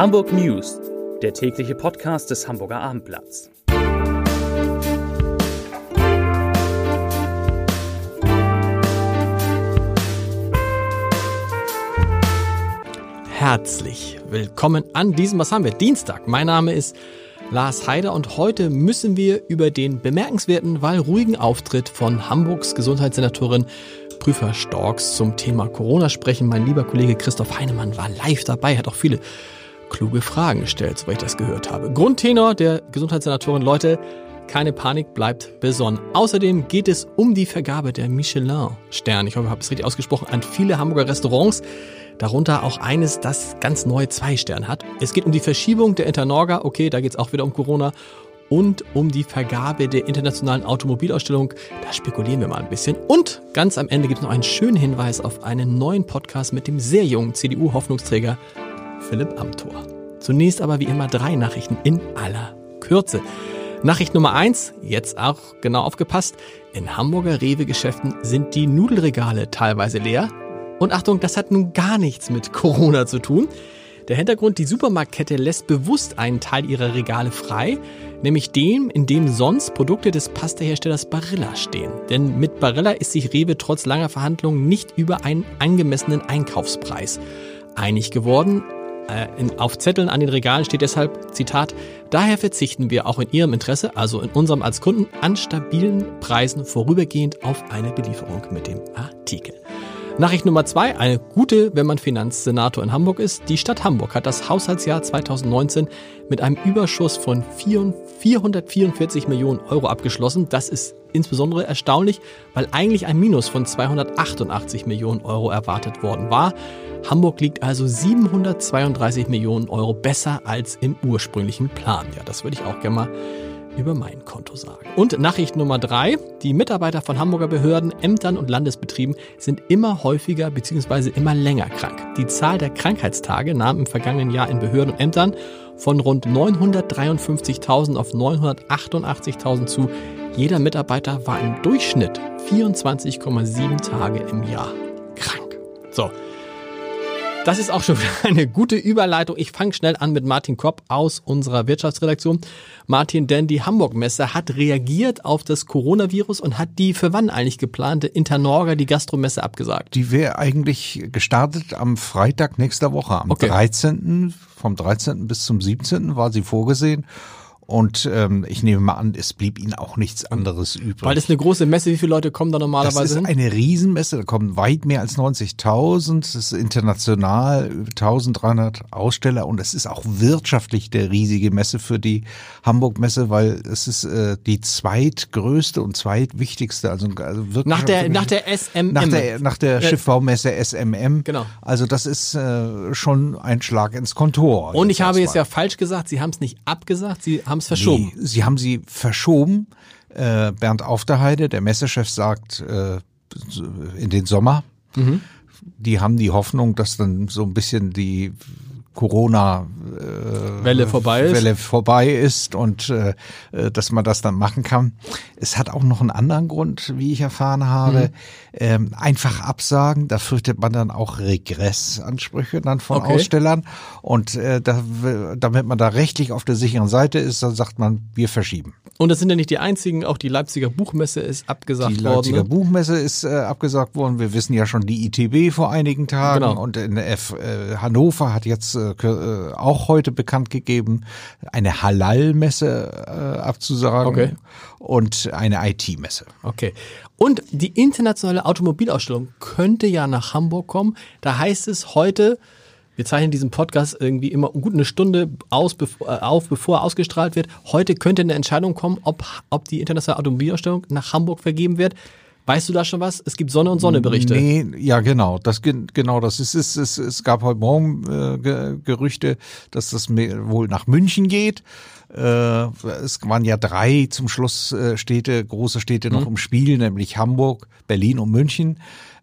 Hamburg News, der tägliche Podcast des Hamburger Abendblatts. Herzlich willkommen an diesem, was haben wir, Dienstag. Mein Name ist Lars Heider und heute müssen wir über den bemerkenswerten, weil ruhigen Auftritt von Hamburgs Gesundheitssenatorin Prüfer Storks zum Thema Corona sprechen. Mein lieber Kollege Christoph Heinemann war live dabei, hat auch viele kluge Fragen gestellt, soweit ich das gehört habe. Grundtenor der Gesundheitssenatorin, Leute, keine Panik, bleibt besonnen. Außerdem geht es um die Vergabe der Michelin-Sterne. Ich hoffe, ich habe es richtig ausgesprochen, an viele Hamburger Restaurants. Darunter auch eines, das ganz neu zwei Sterne hat. Es geht um die Verschiebung der Internorga. Okay, da geht es auch wieder um Corona und um die Vergabe der internationalen Automobilausstellung. Da spekulieren wir mal ein bisschen. Und ganz am Ende gibt es noch einen schönen Hinweis auf einen neuen Podcast mit dem sehr jungen CDU-Hoffnungsträger Philipp Amthor. Zunächst aber wie immer drei Nachrichten in aller Kürze. Nachricht Nummer eins, jetzt auch genau aufgepasst. In Hamburger Rewe-Geschäften sind die Nudelregale teilweise leer. Und Achtung, das hat nun gar nichts mit Corona zu tun. Der Hintergrund, die Supermarktkette lässt bewusst einen Teil ihrer Regale frei, nämlich dem, in dem sonst Produkte des Pastaherstellers Barilla stehen. Denn mit Barilla ist sich Rewe trotz langer Verhandlungen nicht über einen angemessenen Einkaufspreis einig geworden. Äh, in, auf Zetteln an den Regalen steht deshalb, Zitat, daher verzichten wir auch in Ihrem Interesse, also in unserem als Kunden, an stabilen Preisen vorübergehend auf eine Belieferung mit dem Artikel. Nachricht Nummer zwei, eine gute, wenn man Finanzsenator in Hamburg ist. Die Stadt Hamburg hat das Haushaltsjahr 2019 mit einem Überschuss von 444 Millionen Euro abgeschlossen. Das ist insbesondere erstaunlich, weil eigentlich ein Minus von 288 Millionen Euro erwartet worden war. Hamburg liegt also 732 Millionen Euro besser als im ursprünglichen Plan. Ja, das würde ich auch gerne mal über mein Konto sagen. Und Nachricht Nummer drei. Die Mitarbeiter von Hamburger Behörden, Ämtern und Landesbetrieben sind immer häufiger bzw. immer länger krank. Die Zahl der Krankheitstage nahm im vergangenen Jahr in Behörden und Ämtern von rund 953.000 auf 988.000 zu. Jeder Mitarbeiter war im Durchschnitt 24,7 Tage im Jahr krank. So, das ist auch schon eine gute Überleitung. Ich fange schnell an mit Martin Kopp aus unserer Wirtschaftsredaktion. Martin, denn die Hamburg-Messe hat reagiert auf das Coronavirus und hat die für wann eigentlich geplante Internorga, die Gastromesse, abgesagt? Die wäre eigentlich gestartet am Freitag nächster Woche, am okay. 13. Vom 13. bis zum 17. war sie vorgesehen. Und ähm, ich nehme mal an, es blieb ihnen auch nichts anderes übrig. Weil das ist eine große Messe, wie viele Leute kommen da normalerweise hin? Das ist eine Riesenmesse, da kommen weit mehr als 90.000. Das ist international, 1300 Aussteller und es ist auch wirtschaftlich der riesige Messe für die Hamburg-Messe, weil es ist äh, die zweitgrößte und zweitwichtigste, also, also wirklich nach der nach der SMM, nach der nach der Schiffbaumesse SMM. Genau. Also das ist äh, schon ein Schlag ins Kontor. Und ich habe jetzt ja falsch gesagt, Sie haben es nicht abgesagt, Sie haben haben es verschoben. Nee, sie haben sie verschoben. Äh, Bernd Aufterheide, der Messechef, sagt äh, in den Sommer. Mhm. Die haben die Hoffnung, dass dann so ein bisschen die Corona äh, Welle vorbei ist. Welle vorbei ist und äh, dass man das dann machen kann. Es hat auch noch einen anderen Grund, wie ich erfahren habe. Mhm. Ähm, einfach absagen, da fürchtet man dann auch Regressansprüche dann von okay. Ausstellern und äh, da, damit man da rechtlich auf der sicheren Seite ist, dann sagt man, wir verschieben. Und das sind ja nicht die einzigen, auch die Leipziger Buchmesse ist abgesagt worden. Die Leipziger worden, ne? Buchmesse ist äh, abgesagt worden. Wir wissen ja schon die ITB vor einigen Tagen genau. und in F, äh, Hannover hat jetzt äh, äh, auch heute bekannt gegeben, eine Halal-Messe äh, abzusagen okay. und eine IT-Messe. Okay. Und die internationale Automobilausstellung könnte ja nach Hamburg kommen. Da heißt es heute, wir zeichnen diesen Podcast irgendwie immer gut eine Stunde aus, bevor, äh, auf, bevor er ausgestrahlt wird. Heute könnte eine Entscheidung kommen, ob, ob die internationale Automobilausstellung nach Hamburg vergeben wird. Weißt du da schon was? Es gibt Sonne und Sonne Berichte. Nee, ja genau, das genau, das ist es es, es gab heute morgen äh, Gerüchte, dass das wohl nach München geht. Äh, es waren ja drei zum Schluss äh, Städte, große Städte noch mhm. im Spiel, nämlich Hamburg, Berlin und München.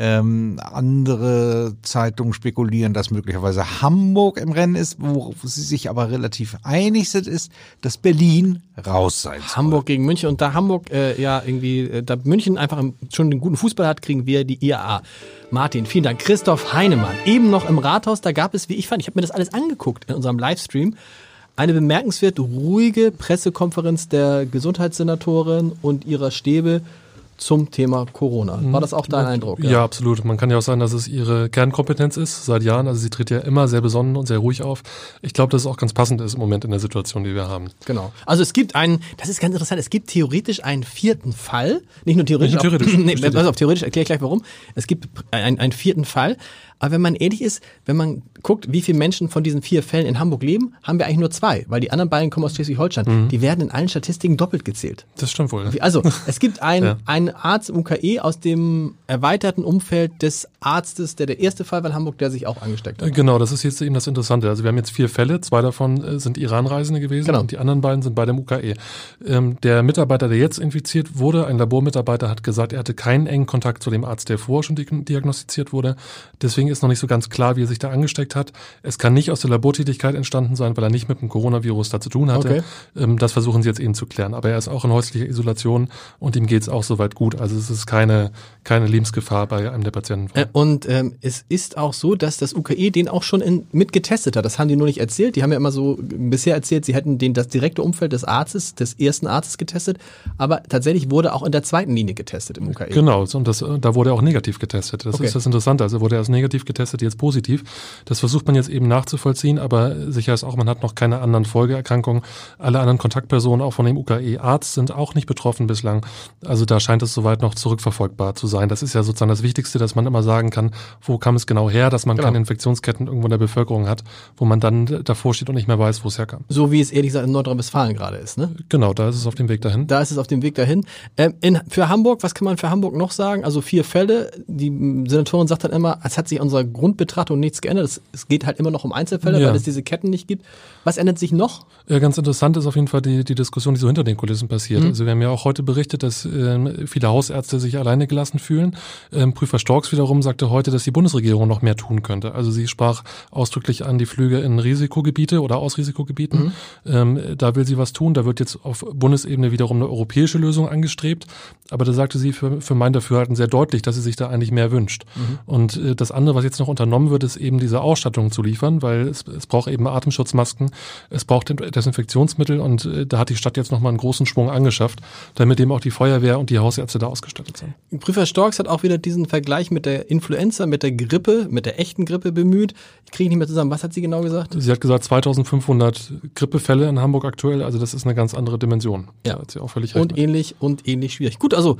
Ähm, andere Zeitungen spekulieren, dass möglicherweise Hamburg im Rennen ist, wo sie sich aber relativ einig sind, ist, dass Berlin raus sein soll. Hamburg gegen München und da Hamburg äh, ja irgendwie, äh, da München einfach schon einen guten Fußball hat, kriegen wir die IAA. Martin, vielen Dank. Christoph Heinemann, eben noch im Rathaus, da gab es, wie ich fand, ich habe mir das alles angeguckt in unserem Livestream, eine bemerkenswert ruhige Pressekonferenz der Gesundheitssenatorin und ihrer Stäbe zum Thema Corona. War das auch dein Eindruck? Ja. ja. absolut. Man kann ja auch sagen, dass es ihre Kernkompetenz ist seit Jahren. Also sie tritt ja immer sehr besonnen und sehr ruhig auf. Ich glaube, dass es auch ganz passend ist im Moment in der Situation, die wir haben. Genau. Also es gibt einen, das ist ganz interessant, es gibt theoretisch einen vierten Fall. Nicht nur theoretisch. Nicht nur theoretisch. Auch, nee, pass auf, theoretisch erkläre ich gleich warum. Es gibt einen, einen vierten Fall. Aber wenn man ehrlich ist, wenn man guckt, wie viele Menschen von diesen vier Fällen in Hamburg leben, haben wir eigentlich nur zwei, weil die anderen beiden kommen aus Schleswig-Holstein. Mhm. Die werden in allen Statistiken doppelt gezählt. Das stimmt wohl. Also, es gibt einen, ja. einen Arzt im UKE aus dem erweiterten Umfeld des Arztes, der der erste Fall war in Hamburg, der sich auch angesteckt hat. Genau, das ist jetzt eben das Interessante. Also wir haben jetzt vier Fälle, zwei davon äh, sind Iran-Reisende gewesen genau. und die anderen beiden sind bei dem UKE. Ähm, der Mitarbeiter, der jetzt infiziert wurde, ein Labormitarbeiter, hat gesagt, er hatte keinen engen Kontakt zu dem Arzt, der vorher schon diagnostiziert wurde. Deswegen ist noch nicht so ganz klar, wie er sich da angesteckt hat. Es kann nicht aus der Labortätigkeit entstanden sein, weil er nicht mit dem Coronavirus da zu tun hatte. Okay. Ähm, das versuchen sie jetzt eben zu klären. Aber er ist auch in häuslicher Isolation und ihm geht es auch soweit gut. Also es ist keine, keine Lebensgefahr bei einem der Patienten. Äh, und ähm, es ist auch so, dass das UKE den auch schon in, mit getestet hat. Das haben die nur nicht erzählt. Die haben ja immer so bisher erzählt, sie hätten den das direkte Umfeld des Arztes, des ersten Arztes getestet. Aber tatsächlich wurde auch in der zweiten Linie getestet im UKE. Genau, und das, da wurde er auch negativ getestet. Das okay. ist das Interessante. Also wurde er als negativ getestet, jetzt positiv. Das versucht man jetzt eben nachzuvollziehen, aber sicher ist auch, man hat noch keine anderen Folgeerkrankungen. Alle anderen Kontaktpersonen, auch von dem UKE-Arzt, sind auch nicht betroffen bislang. Also da scheint es soweit noch zurückverfolgbar zu sein. Das ist ja sozusagen das Wichtigste, dass man immer sagen kann, wo kam es genau her, dass man genau. keine Infektionsketten irgendwo in der Bevölkerung hat, wo man dann davor steht und nicht mehr weiß, wo es herkam. So wie es ehrlich gesagt in Nordrhein-Westfalen gerade ist, ne? Genau, da ist es auf dem Weg dahin. Da ist es auf dem Weg dahin. Ähm, in, für Hamburg, was kann man für Hamburg noch sagen? Also vier Fälle. Die Senatorin sagt dann immer, es hat sich unser Grundbetrachtung nichts geändert. Es, es geht halt immer noch um Einzelfälle, ja. weil es diese Ketten nicht gibt. Was ändert sich noch? Ja, ganz interessant ist auf jeden Fall die, die Diskussion, die so hinter den Kulissen passiert. Mhm. Also wir haben ja auch heute berichtet, dass äh, viele Hausärzte sich alleine gelassen fühlen. Ähm, Prüfer Storks wiederum sagte heute, dass die Bundesregierung noch mehr tun könnte. Also sie sprach ausdrücklich an die Flüge in Risikogebiete oder aus Risikogebieten. Mhm. Ähm, da will sie was tun. Da wird jetzt auf Bundesebene wiederum eine europäische Lösung angestrebt. Aber da sagte sie für, für mein Dafürhalten sehr deutlich, dass sie sich da eigentlich mehr wünscht. Mhm. Und äh, das andere, was jetzt noch unternommen wird, ist eben diese Ausstattung zu liefern, weil es, es braucht eben Atemschutzmasken, es braucht Desinfektionsmittel und äh, da hat die Stadt jetzt nochmal einen großen Schwung angeschafft, damit eben auch die Feuerwehr und die Hausärzte da ausgestattet sind. Prüfer Storks hat auch wieder diesen Vergleich mit der Influenza, mit der Grippe, mit der echten Grippe bemüht. Ich kriege nicht mehr zusammen. Was hat sie genau gesagt? Sie hat gesagt 2500 Grippefälle in Hamburg aktuell, also das ist eine ganz andere Dimension. Ja. Hat sie auch völlig recht. Und ähnlich und ähnlich schwierig. Gut, also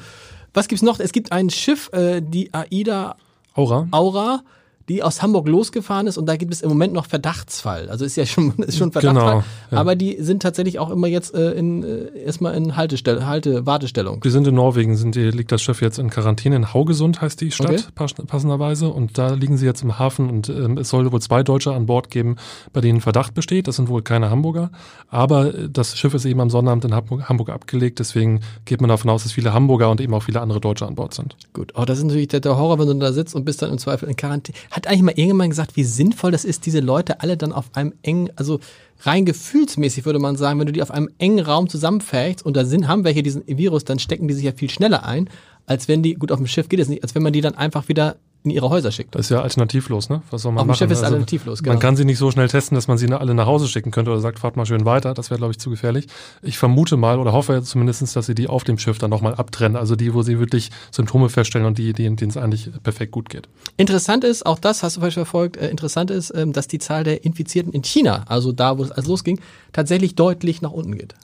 was gibt's noch? Es gibt ein Schiff, äh, die AIDA Aura. Aura die aus Hamburg losgefahren ist und da gibt es im Moment noch Verdachtsfall. Also ist ja schon, ist schon Verdachtsfall. Genau, ja. Aber die sind tatsächlich auch immer jetzt äh, in, äh, erstmal in Haltestelle, Halte, Wartestellung. Die sind in Norwegen, sind die, liegt das Schiff jetzt in Quarantäne. In Haugesund heißt die Stadt, okay. passenderweise. Und da liegen sie jetzt im Hafen und ähm, es soll wohl zwei Deutsche an Bord geben, bei denen Verdacht besteht. Das sind wohl keine Hamburger. Aber äh, das Schiff ist eben am Sonnabend in Hamburg, Hamburg abgelegt. Deswegen geht man davon aus, dass viele Hamburger und eben auch viele andere Deutsche an Bord sind. Gut, oh, das ist natürlich der Horror, wenn du da sitzt und bist dann im Zweifel in Quarantäne. Hat eigentlich mal irgendjemand gesagt, wie sinnvoll das ist, diese Leute alle dann auf einem engen, also rein gefühlsmäßig würde man sagen, wenn du die auf einem engen Raum zusammenfähigst und da sind, haben welche diesen Virus, dann stecken die sich ja viel schneller ein, als wenn die, gut, auf dem Schiff geht es nicht, als wenn man die dann einfach wieder in ihre Häuser schickt. Das ist ja alternativlos, ne? Was soll man Auf machen? Schiff ist also, alternativlos, genau. Man kann sie nicht so schnell testen, dass man sie alle nach Hause schicken könnte oder sagt, fahrt mal schön weiter. Das wäre, glaube ich, zu gefährlich. Ich vermute mal oder hoffe zumindest, dass sie die auf dem Schiff dann nochmal abtrennen. Also die, wo sie wirklich Symptome feststellen und die, denen es eigentlich perfekt gut geht. Interessant ist, auch das hast du vielleicht verfolgt, äh, interessant ist, ähm, dass die Zahl der Infizierten in China, also da, wo es alles losging, tatsächlich deutlich nach unten geht.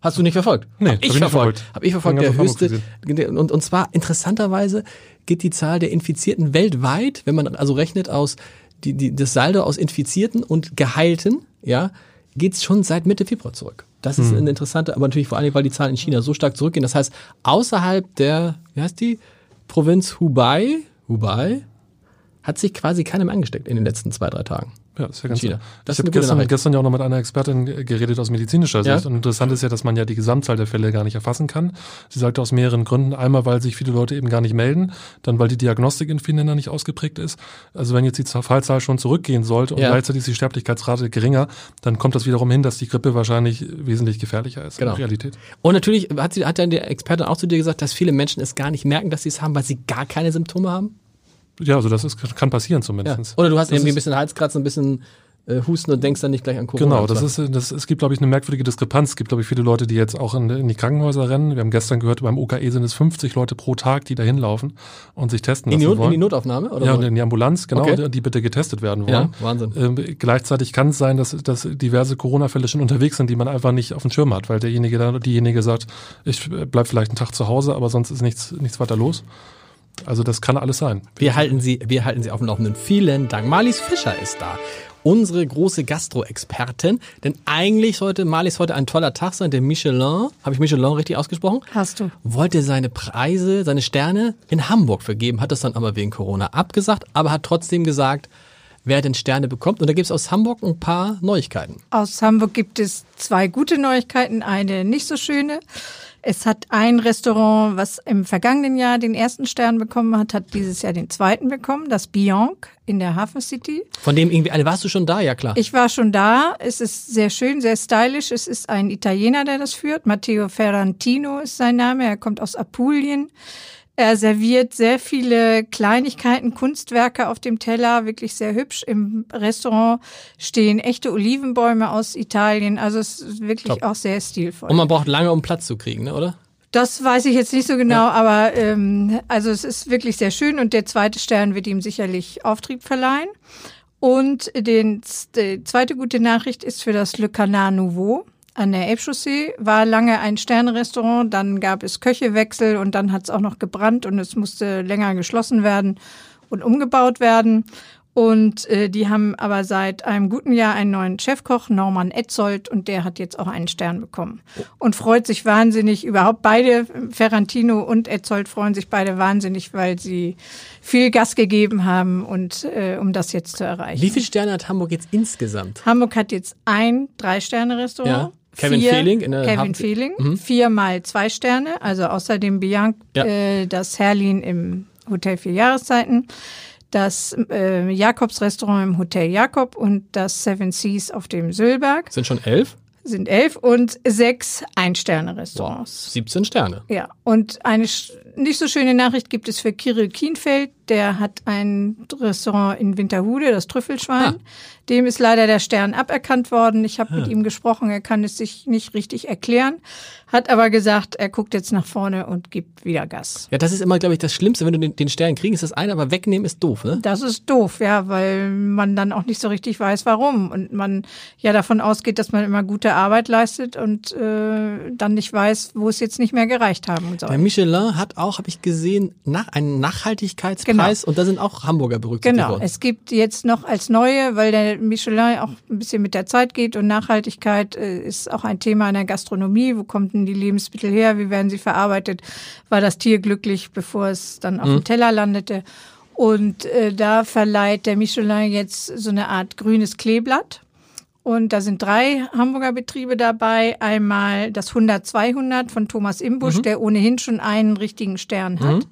Hast du nicht verfolgt? Nee, hab ich, hab verfolgt. Hab ich verfolgt, der höchste. Und, und zwar interessanterweise geht die Zahl der Infizierten weltweit, wenn man also rechnet aus die, die, das Saldo aus Infizierten und Geheilten, ja, geht's schon seit Mitte Februar zurück. Das ist hm. eine interessante, aber natürlich vor allem, weil die Zahlen in China so stark zurückgehen. Das heißt, außerhalb der, wie heißt die, Provinz Hubei, Hubei, hat sich quasi keinem angesteckt in den letzten zwei, drei Tagen. Ja, das ist ja ganz China. Das ich habe gestern, gestern ja auch noch mit einer Expertin geredet aus medizinischer Ja. Sicht. Und interessant ist ja, dass man ja die Gesamtzahl der Fälle gar nicht erfassen kann. Sie sagte aus mehreren Gründen. Einmal, weil sich viele Leute eben gar nicht melden. Dann, weil die Diagnostik in vielen Ländern nicht ausgeprägt ist. Also wenn jetzt die Fallzahl schon zurückgehen sollte und Ja. gleichzeitig ist die Sterblichkeitsrate geringer, dann kommt das wiederum hin, dass die Grippe wahrscheinlich wesentlich gefährlicher ist Genau. in der Realität. Und natürlich hat, sie, hat dann der Experte auch zu dir gesagt, dass viele Menschen es gar nicht merken, dass sie es haben, weil sie gar keine Symptome haben? Ja, also das ist, kann passieren Ja. zumindest. Oder du hast Das irgendwie ein bisschen Halskratzen, ein bisschen äh, Husten und denkst dann nicht gleich an Corona. Genau, das ist, das, es gibt, glaube ich, eine merkwürdige Diskrepanz. Es gibt, glaube ich, viele Leute, die jetzt auch in, in die Krankenhäuser rennen. Wir haben gestern gehört, beim UKE sind es 50 Leute pro Tag, die da hinlaufen und sich testen in, die lassen in wollen. die Notaufnahme? Oder ja, und in die Ambulanz, genau, Okay. die, die bitte getestet werden Ja, wollen. Wahnsinn. Ähm, gleichzeitig kann es sein, dass, dass diverse Corona-Fälle schon unterwegs sind, die man einfach nicht auf dem Schirm hat, weil derjenige dann, diejenige sagt, ich bleib vielleicht einen Tag zu Hause, aber sonst ist nichts, nichts weiter los. Also das kann alles sein. Wir halten Sie, wir halten Sie auf dem Laufenden. Vielen Dank. Marlies Fischer ist da. Unsere große Gastro-Expertin. Denn eigentlich sollte Marlies heute ein toller Tag sein. Der Michelin, habe ich Michelin richtig ausgesprochen? Hast du. Wollte seine Preise, seine Sterne in Hamburg vergeben, hat das dann aber wegen Corona abgesagt, aber hat trotzdem gesagt, wer denn Sterne bekommt. Und da gibt es aus Hamburg ein paar Neuigkeiten. Aus Hamburg gibt es zwei gute Neuigkeiten, eine nicht so schöne. Es hat ein Restaurant, was im vergangenen Jahr den ersten Stern bekommen hat, hat dieses Jahr den zweiten bekommen, das Bianc in der Hafen City. Von dem irgendwie eine, warst du schon da? Ja, klar. Ich war schon da. Es ist sehr schön, sehr stylisch. Es ist ein Italiener, der das führt. Matteo Ferrantino ist sein Name. Er kommt aus Apulien. Er serviert sehr viele Kleinigkeiten, Kunstwerke auf dem Teller, wirklich sehr hübsch. Im Restaurant stehen echte Olivenbäume aus Italien. Also es ist wirklich Top. auch sehr stilvoll. Und man braucht lange, um Platz zu kriegen, ne, oder? Das weiß ich jetzt nicht so genau, aber ähm, also es ist wirklich sehr schön und der zweite Stern wird ihm sicherlich Auftrieb verleihen. Und den, die zweite gute Nachricht ist für das Le Canard Nouveau an der Elbchaussee. War lange ein Sternrestaurant, dann gab es Köchewechsel und dann hat es auch noch gebrannt und es musste länger geschlossen werden und umgebaut werden. Und äh, die haben aber seit einem guten Jahr einen neuen Chefkoch, Norman Etzold, und der hat jetzt auch einen Stern bekommen. Und freut sich wahnsinnig, überhaupt beide, Ferrantino und Etzold freuen sich beide wahnsinnig, weil sie viel Gas gegeben haben und äh, um das jetzt zu erreichen. Wie viele Sterne hat Hamburg jetzt insgesamt? Hamburg hat jetzt ein Drei-Sterne-Restaurant. Ja. Kevin Vier- Fehling in der Kevin Hafen- Fehling. Mhm. Viermal zwei Sterne, also außer dem Bianc, Ja. äh, das Herlin im Hotel Vier Jahreszeiten, das äh, Jakobs-Restaurant im Hotel Jakob und das Seven Seas auf dem Sülberg Sind schon elf? sind elf und sechs Ein-Sterne-Restaurants. 17 Sterne. Ja, und eine nicht so schöne Nachricht gibt es für Kirill Kienfeld. Der hat ein Restaurant in Winterhude, das Trüffelschwein. Ah. Dem ist leider der Stern aberkannt worden. Ich habe mit ihm gesprochen, er kann es sich nicht richtig erklären, hat aber gesagt, er guckt jetzt nach vorne und gibt wieder Gas. Ja, das ist immer, glaube ich, das Schlimmste. Wenn du den, den Stern kriegst, ist das eine, aber wegnehmen ist doof, ne? Das ist doof, ja, weil man dann auch nicht so richtig weiß, warum. Und man ja davon ausgeht, dass man immer gute Arbeit leistet und äh, dann nicht weiß, wo es jetzt nicht mehr gereicht haben soll. Der Michelin hat auch, habe ich gesehen, nach, einen Nachhaltigkeitspreis Genau. und da sind auch Hamburger berücksichtigt Genau, worden. es gibt jetzt noch als neue, weil der Michelin auch ein bisschen mit der Zeit geht und Nachhaltigkeit äh, ist auch ein Thema in der Gastronomie. Wo kommen denn die Lebensmittel her? Wie werden sie verarbeitet? War das Tier glücklich, bevor es dann auf dem Teller landete? Und äh, da verleiht der Michelin jetzt so eine Art grünes Kleeblatt. Und da sind drei Hamburger Betriebe dabei. Einmal das 100-200 von Thomas Imbusch, der ohnehin schon einen richtigen Stern hat.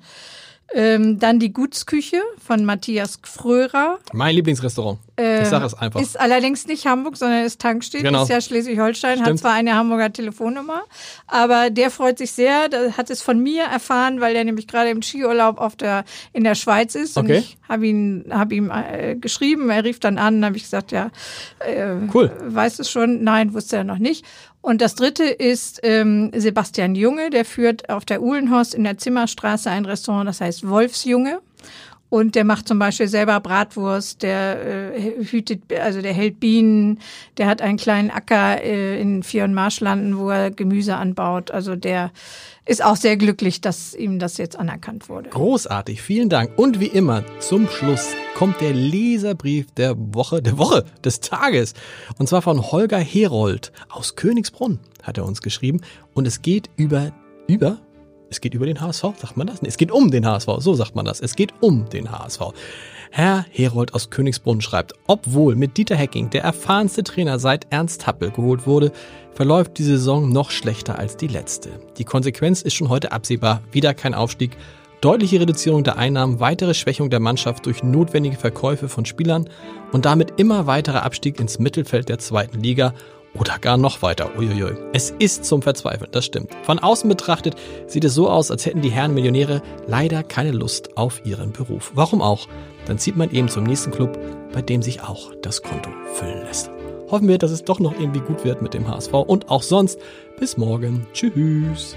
Ähm, dann die Gutsküche von Matthias Fröhrer. mein Lieblingsrestaurant. ich sage es einfach. Ist allerdings nicht Hamburg, sondern ist Tankstedt, Genau. ist ja Schleswig-Holstein, hat zwar eine Hamburger Telefonnummer, aber der freut sich sehr, der hat es von mir erfahren, weil er nämlich gerade im Skiurlaub auf der, in der Schweiz ist und Okay. ich habe ihn, hab ihm äh, geschrieben, er rief dann an, habe ich gesagt, ja, äh, Cool. weißt du schon? Nein, wusste er noch nicht. Und das dritte ist ähm, Sebastian Junge, der führt auf der Uhlenhorst in der Zimmerstraße ein Restaurant, das heißt Wolfsjunge. Und der macht zum Beispiel selber Bratwurst, der äh, hütet, also der hält Bienen, der hat einen kleinen Acker äh, in Vier- und Marschlanden, wo er Gemüse anbaut. Also der ist auch sehr glücklich, dass ihm das jetzt anerkannt wurde. Großartig, vielen Dank. Und wie immer, zum Schluss kommt der Leserbrief der Woche, der Woche, des Tages. Und zwar von Holger Herold aus Königsbrunn hat er uns geschrieben. Und es geht über, über, es geht über den HSV, sagt man das? Nee, es geht um den HSV, so sagt man das. Es geht um den HSV. Herr Herold aus Königsbrunn schreibt, obwohl mit Dieter Hecking der erfahrenste Trainer seit Ernst Happel geholt wurde, verläuft die Saison noch schlechter als die letzte. Die Konsequenz ist schon heute absehbar, wieder kein Aufstieg, deutliche Reduzierung der Einnahmen, weitere Schwächung der Mannschaft durch notwendige Verkäufe von Spielern und damit immer weiterer Abstieg ins Mittelfeld der zweiten Liga oder gar noch weiter. Uiuiui. Es ist zum Verzweifeln, das stimmt. Von außen betrachtet sieht es so aus, als hätten die Herren Millionäre leider keine Lust auf ihren Beruf. Warum auch? Dann zieht man eben zum nächsten Club, bei dem sich auch das Konto füllen lässt. Hoffen wir, dass es doch noch irgendwie gut wird mit dem HSV und auch sonst. Bis morgen. Tschüss.